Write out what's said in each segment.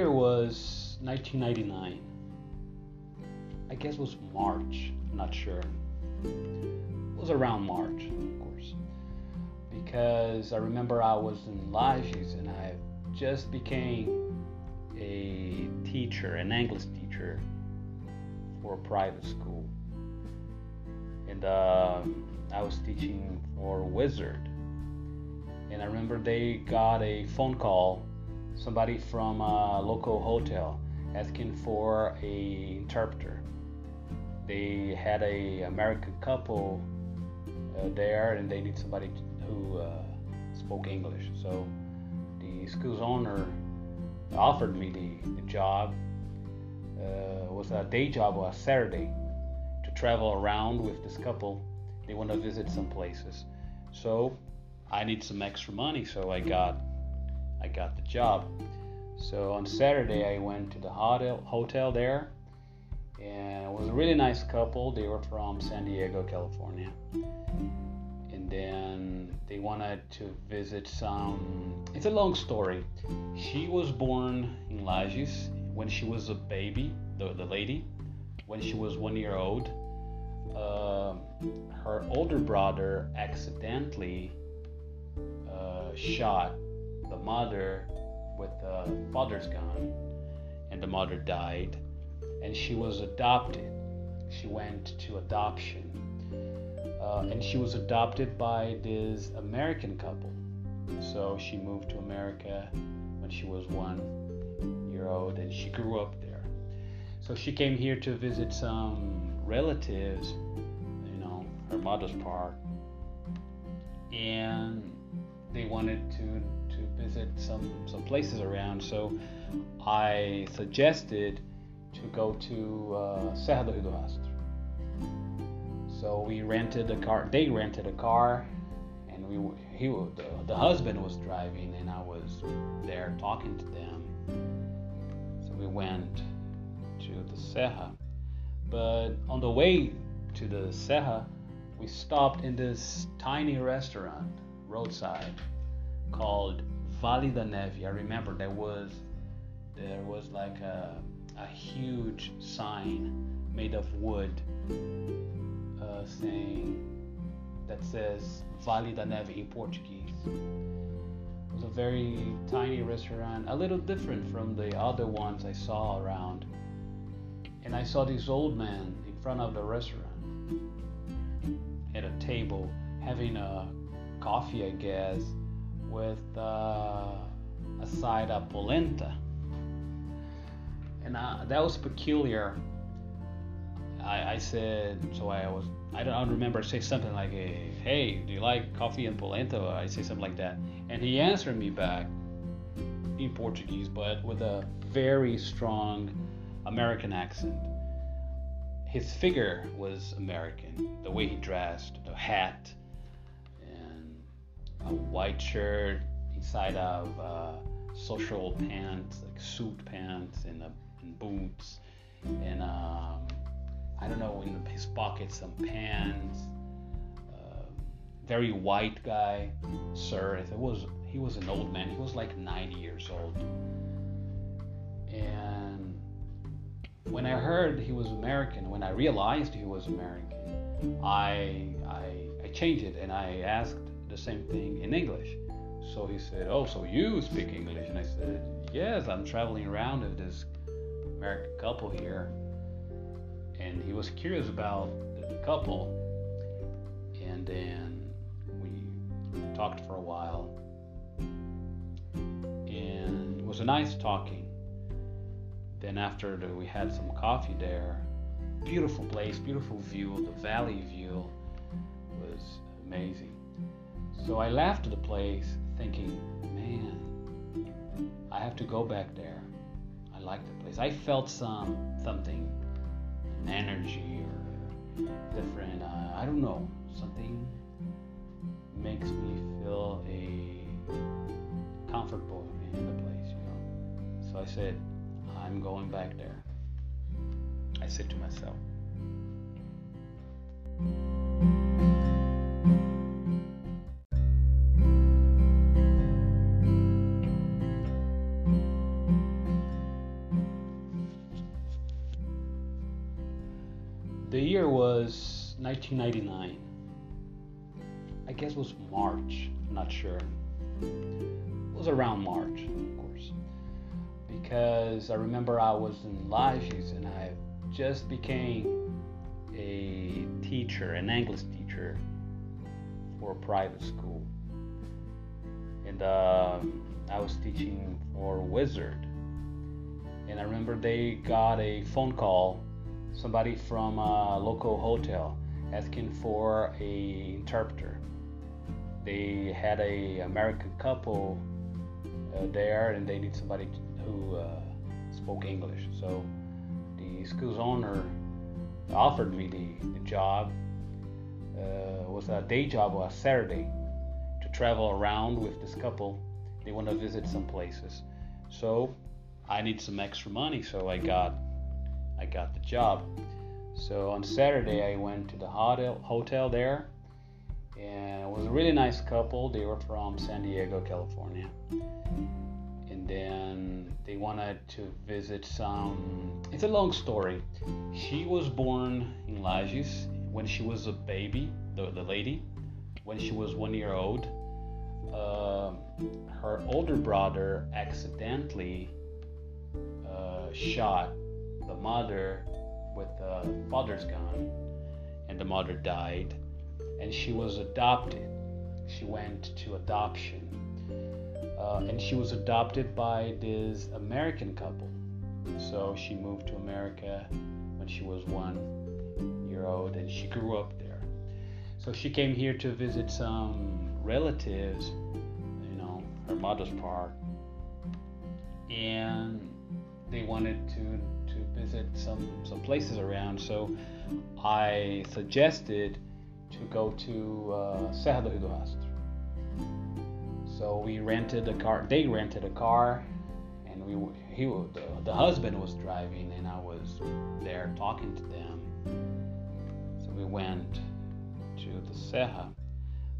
year was 1999. I guess it was March. I'm not sure. It was around March, of course, because I remember I was in Lages and I just became a teacher, an English teacher for a private school, and uh, I was teaching for Wizard. And I remember they got a phone call, somebody from a local hotel asking for a interpreter. They had a American couple uh, there, and they need somebody who uh, spoke English. So the school's owner offered me the, the job. Uh, it was a day job on a Saturday to travel around with this couple. They want to visit some places, so I need some extra money. So I got I got the job. So on Saturday I went to the hotel hotel there, and it was a really nice couple. They were from San Diego, California, and then they wanted to visit some. It's a long story. She was born in Lages when she was a baby, the, the lady, when she was one year old. Uh, her older brother accidentally uh, shot mother with the father's gun, and the mother died, and she was adopted. She went to adoption, uh, and she was adopted by this American couple. So she moved to America when she was one year old, and she grew up there. So she came here to visit some relatives, you know, her mother's part, and they wanted to visit some some places around. So I suggested to go to uh, Serra do Rio do Rastro. So we rented a car. They rented a car, and we he the, the husband was driving, and I was there talking to them. So we went to the Serra, but on the way to the Serra, we stopped in this tiny restaurant roadside called Vale da Neve. I remember there was there was like a, a huge sign made of wood uh, saying that says Vale da Neve in Portuguese. It was a very tiny restaurant, a little different from the other ones I saw around. And I saw this old man in front of the restaurant at a table having a coffee, I guess, with uh, a side of polenta. And uh, that was peculiar. I, I, said, so I was, I don't, I remember, say something like, hey, do you like coffee and polenta? I say something like that. And he answered me back in Portuguese, but with a very strong American accent. His figure was American, the way he dressed, the hat, a white shirt inside of social pants, like suit pants and, uh, and boots, and um, I don't know in his pocket some pants. Uh, very white guy, sir. It was he was an old man. He was like 90 years old, and when I heard he was American, when I realized he was American, I I, I changed it and I asked the same thing in English. So he said, Oh, so you speak English? And I said, Yes, I'm traveling around with this American couple here. And he was curious about the couple. And then we talked for a while. And it was a nice talking. Then, after the, we had some coffee there, beautiful place, beautiful view, the valley view was amazing. So I left the place thinking, man, I have to go back there. I like the place. I felt some something, an energy or different. Uh, I don't know. Something makes me feel a comfortable in the place, you know. So I said, I'm going back there. I said to myself. 1999. I guess it was March, I'm not sure. It was around March, of course. Because I remember I was in Lages and I just became a teacher, an English teacher for a private school. And um, I was teaching for Wizard. And I remember they got a phone call, somebody from a local hotel asking for a interpreter. They had a American couple uh, there, and they need somebody who uh, spoke English. So the school's owner offered me the, the job. Uh, it was a day job on a Saturday to travel around with this couple. They want to visit some places. So I need some extra money, so I got I got the job. So on Saturday I went to the hotel hotel there, and it was a really nice couple. They were from San Diego, California, and then they wanted to visit some. It's a long story. She was born in Lages when she was a baby, the, the lady, when she was one year old. Uh, her older brother accidentally uh, shot the mother with the father's gun, and the mother died, and she was adopted. She went to adoption, uh, and she was adopted by this American couple. So she moved to America when she was one year old, and she grew up there. So she came here to visit some relatives, you know, her mother's part, and they wanted to visit some some places around. So I suggested to go to uh, Serra do Rio do Rastro. So we rented a car. They rented a car, and we he the, the husband was driving, and I was there talking to them. So we went to the Serra,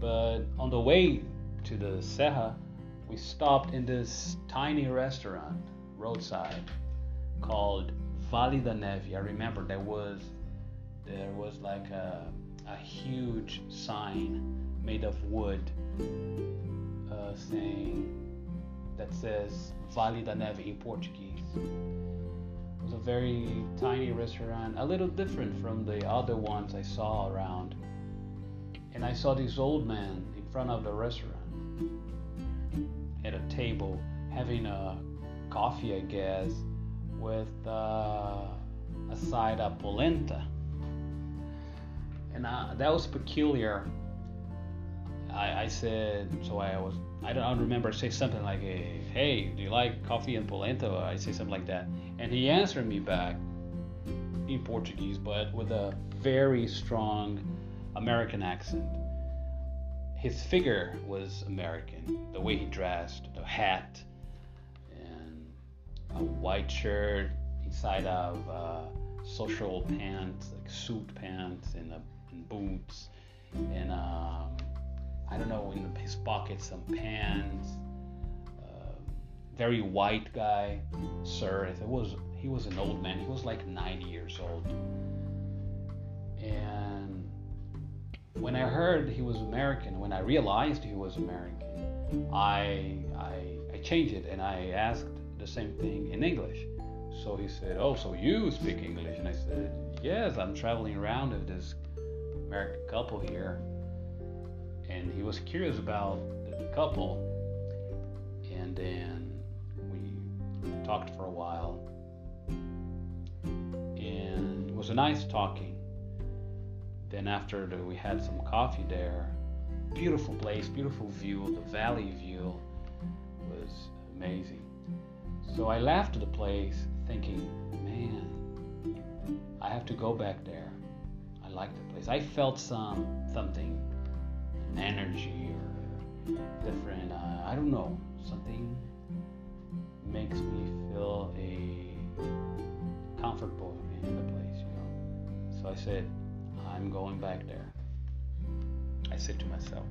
but on the way to the Serra, we stopped in this tiny restaurant roadside called Vale da Neve. I remember there was there was like a, a huge sign made of wood uh, saying that says Vale da Neve in Portuguese. It was a very tiny restaurant, a little different from the other ones I saw around. And I saw this old man in front of the restaurant at a table having a coffee, I guess, with uh, a side of polenta. And uh, that was peculiar. I, I, said, so I was, I don't, I remember, say something like, hey, do you like coffee and polenta? I say something like that. And he answered me back in Portuguese, but with a very strong American accent. His figure was American, the way he dressed, the hat, a white shirt inside of uh, social pants, like suit pants and, and boots, and um, I don't know in his pocket some pants. Uh, very white guy, sir. It was, he was an old man. He was like 90 years old. And when I heard he was American, when I realized he was American, I I, I changed it and I asked the same thing in English. So he said, Oh, so you speak English? And I said, Yes, I'm traveling around with this American couple here. And he was curious about the couple. And then we talked for a while. And it was a nice talking. Then, after the, we had some coffee there, beautiful place, beautiful view, the valley view was amazing. So I left the place thinking, man, I have to go back there. I like the place. I felt some something, an energy or different. Uh, I don't know. Something makes me feel a comfortable in the place, you know. So I said, I'm going back there. I said to myself.